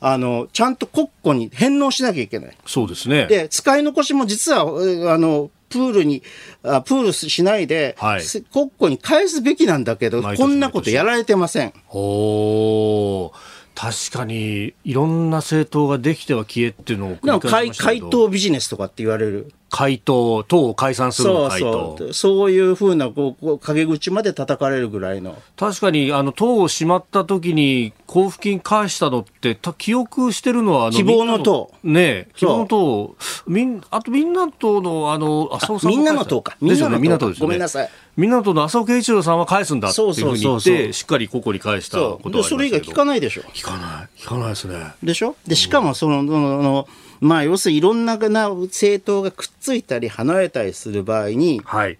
あの、ちゃんと国庫に返納しなきゃいけない。そうですね。で、使い残しも実は、あの、プールに、あプールしないで、はい、国庫に返すべきなんだけど、こんなことやられてません。おー。確かにいろんな政党ができては消えっていうのを繰り返しましたけど党ビジネスとかって言われる回答、党を解散するの回答。そうそういうふうなこう陰口まで叩かれるぐらいの。確かに、あの、党を閉まった時に交付金返したのって、た記憶してるのは、あの希望の党。ね希望の党。みん、あとみんな党の、あの、浅尾さんみんなの党か。みんなの党。みんな党ですね。ごめんなさい。みんな党の浅尾慶一郎さんは返すんだっていうふうに言って、しっかり個々に返したことはそれ以外聞かないでしょ。聞かない。聞かないですね。でしょ？で、しかもその、の、のまあ、要するにいろんな政党がくっついたり離れたりする場合に、はい、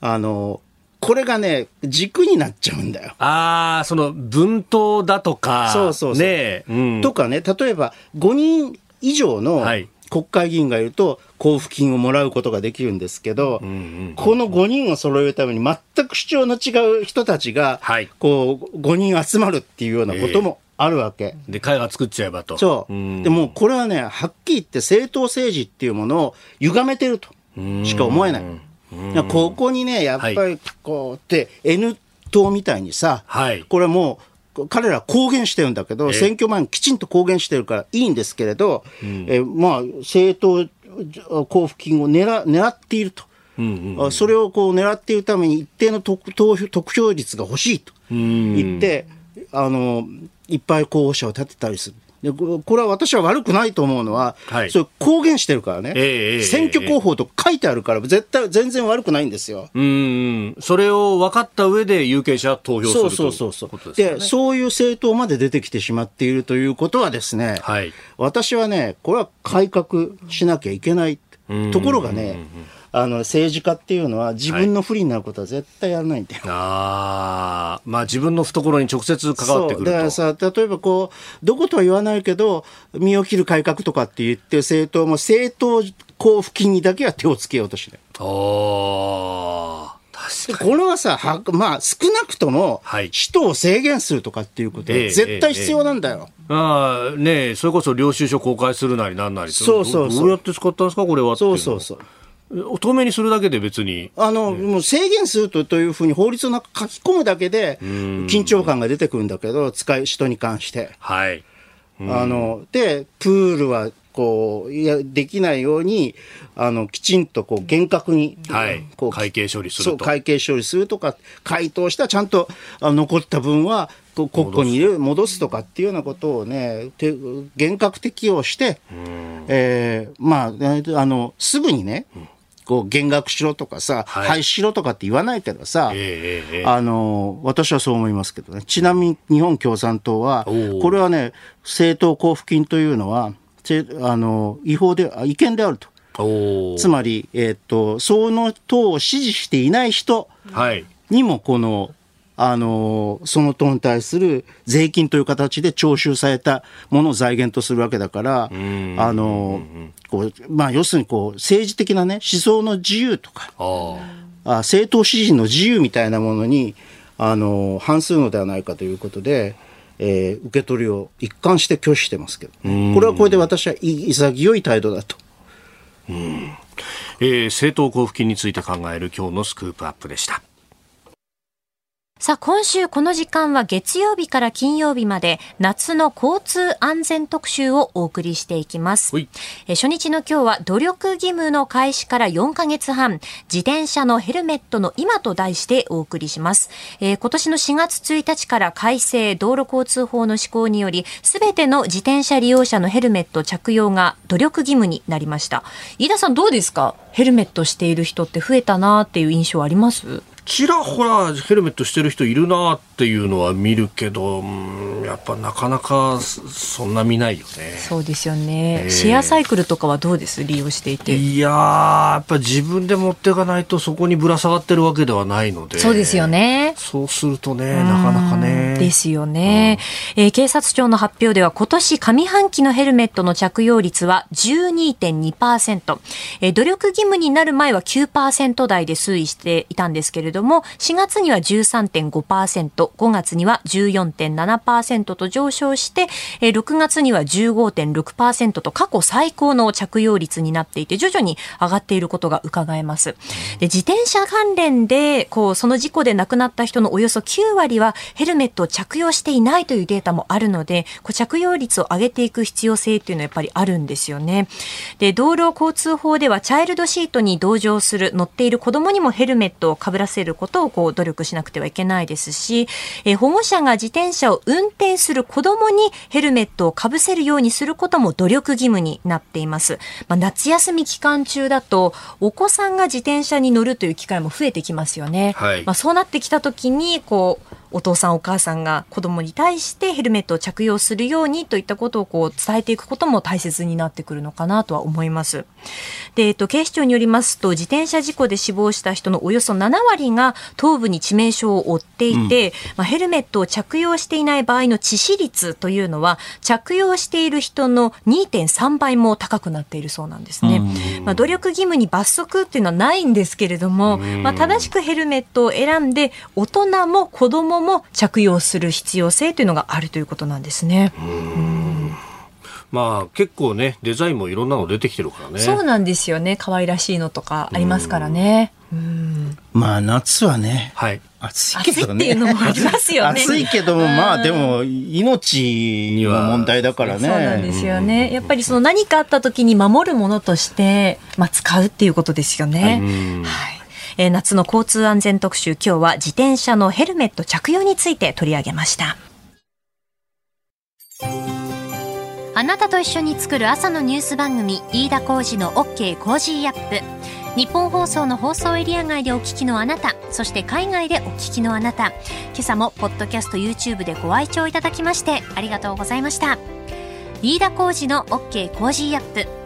あの、これがね、軸になっちゃうんだよ。ああ、その分党だとか。そうそうそう。ね、うん、とかね、例えば5人以上の国会議員がいると、交付金をもらうことができるんですけど、うんうんうん、この5人を揃えるために全く主張の違う人たちが、はい、こう、5人集まるっていうようなこともあるわけ。で、会が作っちゃえばと。そう。でもこれはね、はっきり言って政党政治っていうものを歪めてるとしか思えない。ここにね、やっぱりこうって、N 党みたいにさ、はい、これもう、彼ら公言してるんだけど、選挙前にきちんと公言してるからいいんですけれど、うん、えまあ、政党交付金を狙狙っていると。うんうん、それをこう狙っているために一定の得得票率が欲しいと言って、あのいっぱい候補者を立てたりする。でこれは私は悪くないと思うのは、はい、それ公言してるからね、えー、選挙広報と書いてあるから、絶対全然悪くないんですよ。うんそれを分かった上で有権者投票するそうそうそうそう、で、そういう政党まで出てきてしまっているということはですね、はい、私はね、これは改革しなきゃいけない。ところがね、あの政治家っていうのは自分の不利になることは絶対やらないんだよ。はい、あまあ自分の懐に直接関わってくると。だからさ、例えばこう、どことは言わないけど、身を切る改革とかって言って政党も政党交付金にだけは手をつけようとしない。ああ。これはさ、はまあ、少なくとも、使途を制限するとかっていうことは絶対必要なんだよ。えええ、ああ、ねそれこそ領収書公開するなりなんなりそうそうそう。どうやって使ったんですか、これはそうそうそう。透明にするだけで別に。あの、もう制限するとというふうに法律を書き込むだけで、緊張感が出てくるんだけど、使い人に関して。はい。あの、で、プールは、こう、いや、できないように、あの、きちんと、こう、厳格に、はい。こう、会計処理すると。そう、会計処理するとか、回答したらちゃんと、あ残った分は、国庫に入れる、戻すとかっていうようなことをね、厳格適用して、えー、まあ、あの、すぐにね、うんこう減額しろとかさ、はい、廃止しろとかって言わないけどさ、えー、あの、私はそう思いますけどね。ちなみに日本共産党は、これはね、政党交付金というのは、あの、違法で、違憲であると。つまり、えっ、と、その党を支持していない人にも、この、あの、その党に対する税金という形で徴収されたものを財源とするわけだから、あの、こう、まあ、要するにこう、政治的なね、思想の自由とか、あ政党支持の自由みたいなものにあの反するのではないかということで、えー、受け取りを一貫して拒否してますけど、ね、これはこれで私は潔い態度だと。うん。えー、政党交付金について考える今日のスクープアップでした。さあ、今週この時間は月曜日から金曜日まで夏の交通安全特集をお送りしていきます。え初日の今日は努力義務の開始から4ヶ月半、自転車のヘルメットの今と題してお送りします。えー、今年の4月1日から改正道路交通法の施行により、すべての自転車利用者のヘルメット着用が努力義務になりました。飯田さんどうですか？ヘルメットしている人って増えたなっていう印象あります？ちらほらヘルメットしてる人いるなっていうのは見るけど、うん、やっぱなかなかそんな見ないよね。そうですよね、えー、シェアサイクルとかはどうです？利用していて。いややっぱ自分で持っていかないとそこにぶら下がってるわけではないので。そうですよね。そうするとね、なかなかね。ですよね、うん、えー、警察庁の発表では今年上半期のヘルメットの着用率は12.2%。えー、努力義務になる前は9%台で推移していたんですけれどども、4月には13.5%、5月には14.7%と上昇して、6月には15.6%と過去最高の着用率になっていて、徐々に上がっていることが伺えます。で自転車関連で、こう、その事故で亡くなった人のおよそ9割はヘルメットを着用していないというデータもあるので、こう着用率を上げていく必要性っていうのはやっぱりあるんですよね。で、道路交通法ではチャイルドシートに同乗する、乗っている子供にもヘルメットをかぶらせるることをこう努力しなくてはいけないですし、えー、保護者が自転車を運転する子供にヘルメットをかぶせるようにすることも努力義務になっています。まあ、夏休み期間中だと、お子さんが自転車に乗るという機会も増えてきますよね。はい、まあ、そうなってきた時に、こう、お父さんお母さんが子供に対してヘルメットを着用するようにといったことをこう伝えていくことも大切になってくるのかなとは思います。で、えっと、警視庁によりますと自転車事故で死亡した人のおよそ7割が頭部に致命傷を負っていて、うん、まあ、ヘルメットを着用していない場合の致死率というのは着用している人の2.3倍も高くなっているそうなんですね。まあ、努力義務に罰則っていうのはないんですけれども、まあ、正しくヘルメットを選んで大人も子供もも着用する必要性というのがあるということなんですね。まあ結構ねデザインもいろんなの出てきてるからね。そうなんですよね。可愛らしいのとかありますからね。まあ夏はね、はい、暑いけどね。暑いっていうのもありますよね。暑いけども、まあでも命には問題だからね。そうなんですよね。やっぱりその何かあった時に守るものとして、まあ使うっていうことですよね。はいえー、夏の交通安全特集今日は自転車のヘルメット着用について取り上げました。あなたと一緒に作る朝のニュース番組飯田浩司の OK Cozy up。ニッポン放送の放送エリア外でお聞きのあなたそして海外でお聞きのあなた。今朝もポッドキャスト YouTube でご愛聴いただきましてありがとうございました。飯田浩司の OK Cozy up。